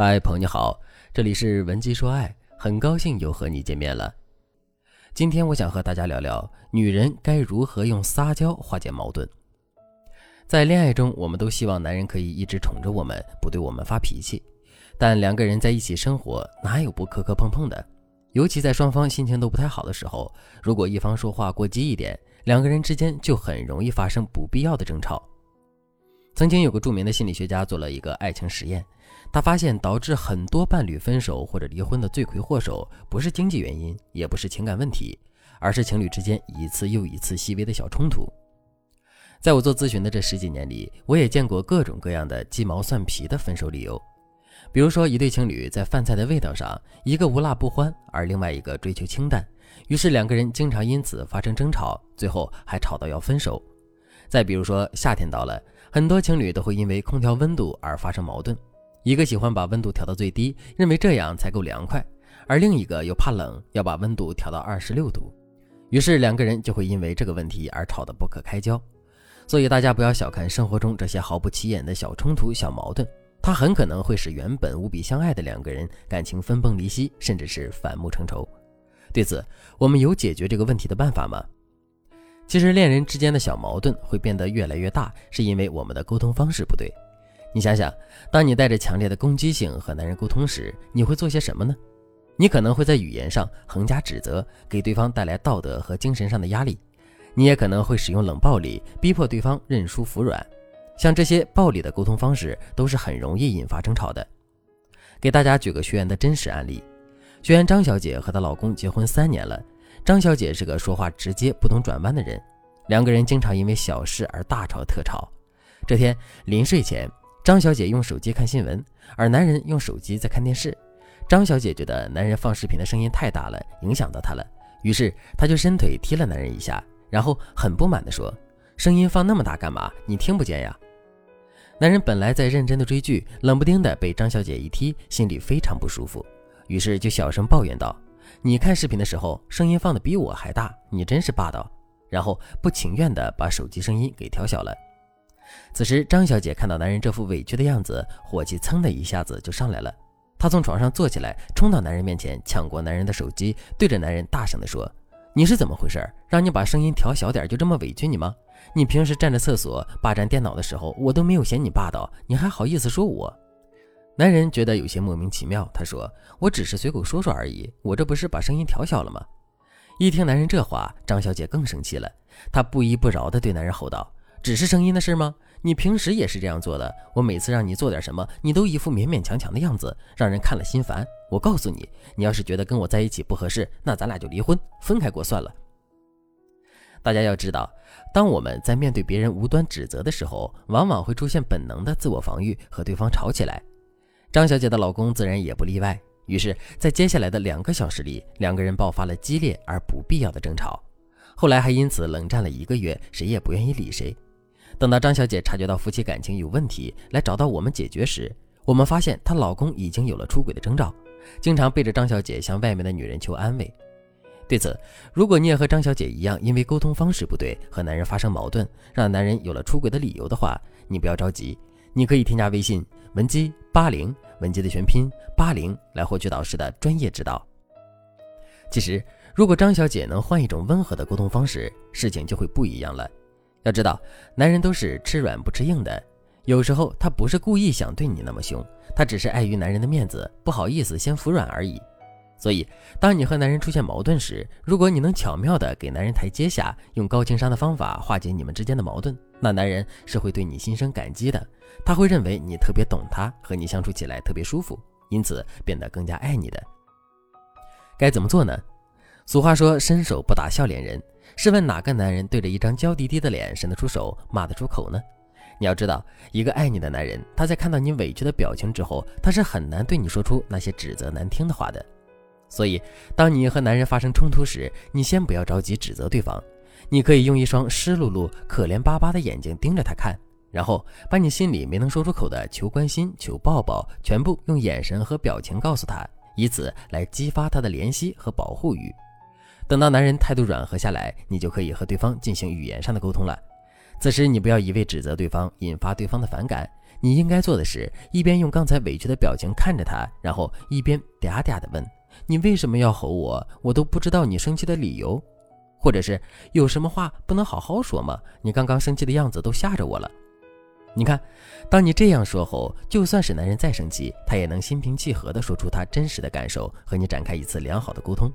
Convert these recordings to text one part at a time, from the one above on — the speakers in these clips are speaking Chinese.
嗨，朋友你好，这里是文姬说爱，很高兴又和你见面了。今天我想和大家聊聊，女人该如何用撒娇化解矛盾。在恋爱中，我们都希望男人可以一直宠着我们，不对我们发脾气。但两个人在一起生活，哪有不磕磕碰碰的？尤其在双方心情都不太好的时候，如果一方说话过激一点，两个人之间就很容易发生不必要的争吵。曾经有个著名的心理学家做了一个爱情实验，他发现导致很多伴侣分手或者离婚的罪魁祸首，不是经济原因，也不是情感问题，而是情侣之间一次又一次细微的小冲突。在我做咨询的这十几年里，我也见过各种各样的鸡毛蒜皮的分手理由，比如说一对情侣在饭菜的味道上，一个无辣不欢，而另外一个追求清淡，于是两个人经常因此发生争吵，最后还吵到要分手。再比如说夏天到了。很多情侣都会因为空调温度而发生矛盾，一个喜欢把温度调到最低，认为这样才够凉快，而另一个又怕冷，要把温度调到二十六度，于是两个人就会因为这个问题而吵得不可开交。所以大家不要小看生活中这些毫不起眼的小冲突、小矛盾，它很可能会使原本无比相爱的两个人感情分崩离析，甚至是反目成仇。对此，我们有解决这个问题的办法吗？其实恋人之间的小矛盾会变得越来越大，是因为我们的沟通方式不对。你想想，当你带着强烈的攻击性和男人沟通时，你会做些什么呢？你可能会在语言上横加指责，给对方带来道德和精神上的压力；你也可能会使用冷暴力，逼迫对方认输服软。像这些暴力的沟通方式，都是很容易引发争吵的。给大家举个学员的真实案例：学员张小姐和她老公结婚三年了。张小姐是个说话直接、不懂转弯的人，两个人经常因为小事而大吵特吵。这天临睡前，张小姐用手机看新闻，而男人用手机在看电视。张小姐觉得男人放视频的声音太大了，影响到她了，于是她就伸腿踢了男人一下，然后很不满地说：“声音放那么大干嘛？你听不见呀？”男人本来在认真的追剧，冷不丁的被张小姐一踢，心里非常不舒服，于是就小声抱怨道。你看视频的时候，声音放的比我还大，你真是霸道。然后不情愿的把手机声音给调小了。此时，张小姐看到男人这副委屈的样子，火气噌的一下子就上来了。她从床上坐起来，冲到男人面前，抢过男人的手机，对着男人大声的说：“你是怎么回事？让你把声音调小点，就这么委屈你吗？你平时站着厕所霸占电脑的时候，我都没有嫌你霸道，你还好意思说我？”男人觉得有些莫名其妙，他说：“我只是随口说说而已，我这不是把声音调小了吗？”一听男人这话，张小姐更生气了，她不依不饶地对男人吼道：“只是声音的事吗？你平时也是这样做的。我每次让你做点什么，你都一副勉勉强强的样子，让人看了心烦。我告诉你，你要是觉得跟我在一起不合适，那咱俩就离婚，分开过算了。”大家要知道，当我们在面对别人无端指责的时候，往往会出现本能的自我防御，和对方吵起来。张小姐的老公自然也不例外，于是，在接下来的两个小时里，两个人爆发了激烈而不必要的争吵，后来还因此冷战了一个月，谁也不愿意理谁。等到张小姐察觉到夫妻感情有问题，来找到我们解决时，我们发现她老公已经有了出轨的征兆，经常背着张小姐向外面的女人求安慰。对此，如果你也和张小姐一样，因为沟通方式不对和男人发生矛盾，让男人有了出轨的理由的话，你不要着急。你可以添加微信文姬八零，文姬的全拼八零，来获取导师的专业指导。其实，如果张小姐能换一种温和的沟通方式，事情就会不一样了。要知道，男人都是吃软不吃硬的，有时候他不是故意想对你那么凶，他只是碍于男人的面子，不好意思先服软而已。所以，当你和男人出现矛盾时，如果你能巧妙地给男人台阶下，用高情商的方法化解你们之间的矛盾，那男人是会对你心生感激的。他会认为你特别懂他，和你相处起来特别舒服，因此变得更加爱你的。该怎么做呢？俗话说“伸手不打笑脸人”，试问哪个男人对着一张娇滴滴的脸伸得出手，骂得出口呢？你要知道，一个爱你的男人，他在看到你委屈的表情之后，他是很难对你说出那些指责难听的话的。所以，当你和男人发生冲突时，你先不要着急指责对方，你可以用一双湿漉漉、可怜巴巴的眼睛盯着他看，然后把你心里没能说出口的求关心、求抱抱，全部用眼神和表情告诉他，以此来激发他的怜惜和保护欲。等到男人态度软和下来，你就可以和对方进行语言上的沟通了。此时，你不要一味指责对方，引发对方的反感，你应该做的是一边用刚才委屈的表情看着他，然后一边嗲嗲的问：“你为什么要吼我？我都不知道你生气的理由，或者是有什么话不能好好说吗？你刚刚生气的样子都吓着我了。”你看，当你这样说后，就算是男人再生气，他也能心平气和地说出他真实的感受，和你展开一次良好的沟通。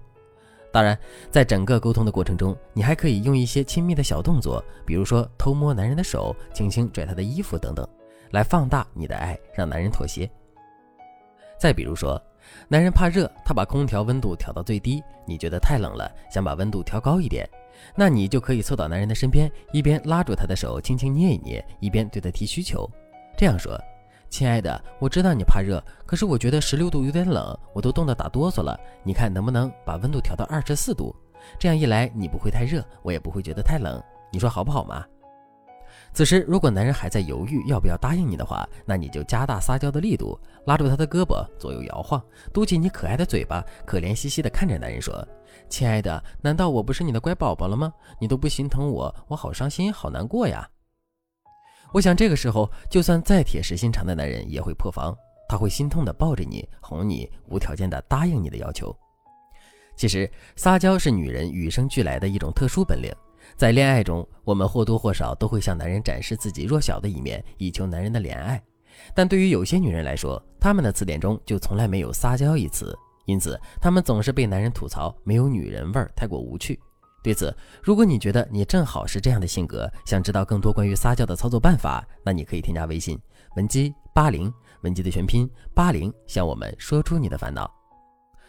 当然，在整个沟通的过程中，你还可以用一些亲密的小动作，比如说偷摸男人的手，轻轻拽他的衣服等等，来放大你的爱，让男人妥协。再比如说，男人怕热，他把空调温度调到最低，你觉得太冷了，想把温度调高一点，那你就可以凑到男人的身边，一边拉住他的手，轻轻捏一捏，一边对他提需求，这样说。亲爱的，我知道你怕热，可是我觉得十六度有点冷，我都冻得打哆嗦了。你看能不能把温度调到二十四度？这样一来，你不会太热，我也不会觉得太冷。你说好不好嘛？此时，如果男人还在犹豫要不要答应你的话，那你就加大撒娇的力度，拉住他的胳膊，左右摇晃，嘟起你可爱的嘴巴，可怜兮兮地看着男人说：“亲爱的，难道我不是你的乖宝宝了吗？你都不心疼我，我好伤心，好难过呀。”我想这个时候，就算再铁石心肠的男人也会破防，他会心痛的抱着你，哄你，无条件的答应你的要求。其实撒娇是女人与生俱来的一种特殊本领，在恋爱中，我们或多或少都会向男人展示自己弱小的一面，以求男人的怜爱。但对于有些女人来说，她们的词典中就从来没有撒娇一词，因此她们总是被男人吐槽没有女人味儿，太过无趣。对此，如果你觉得你正好是这样的性格，想知道更多关于撒娇的操作办法，那你可以添加微信文姬八零，文姬的全拼八零，向我们说出你的烦恼。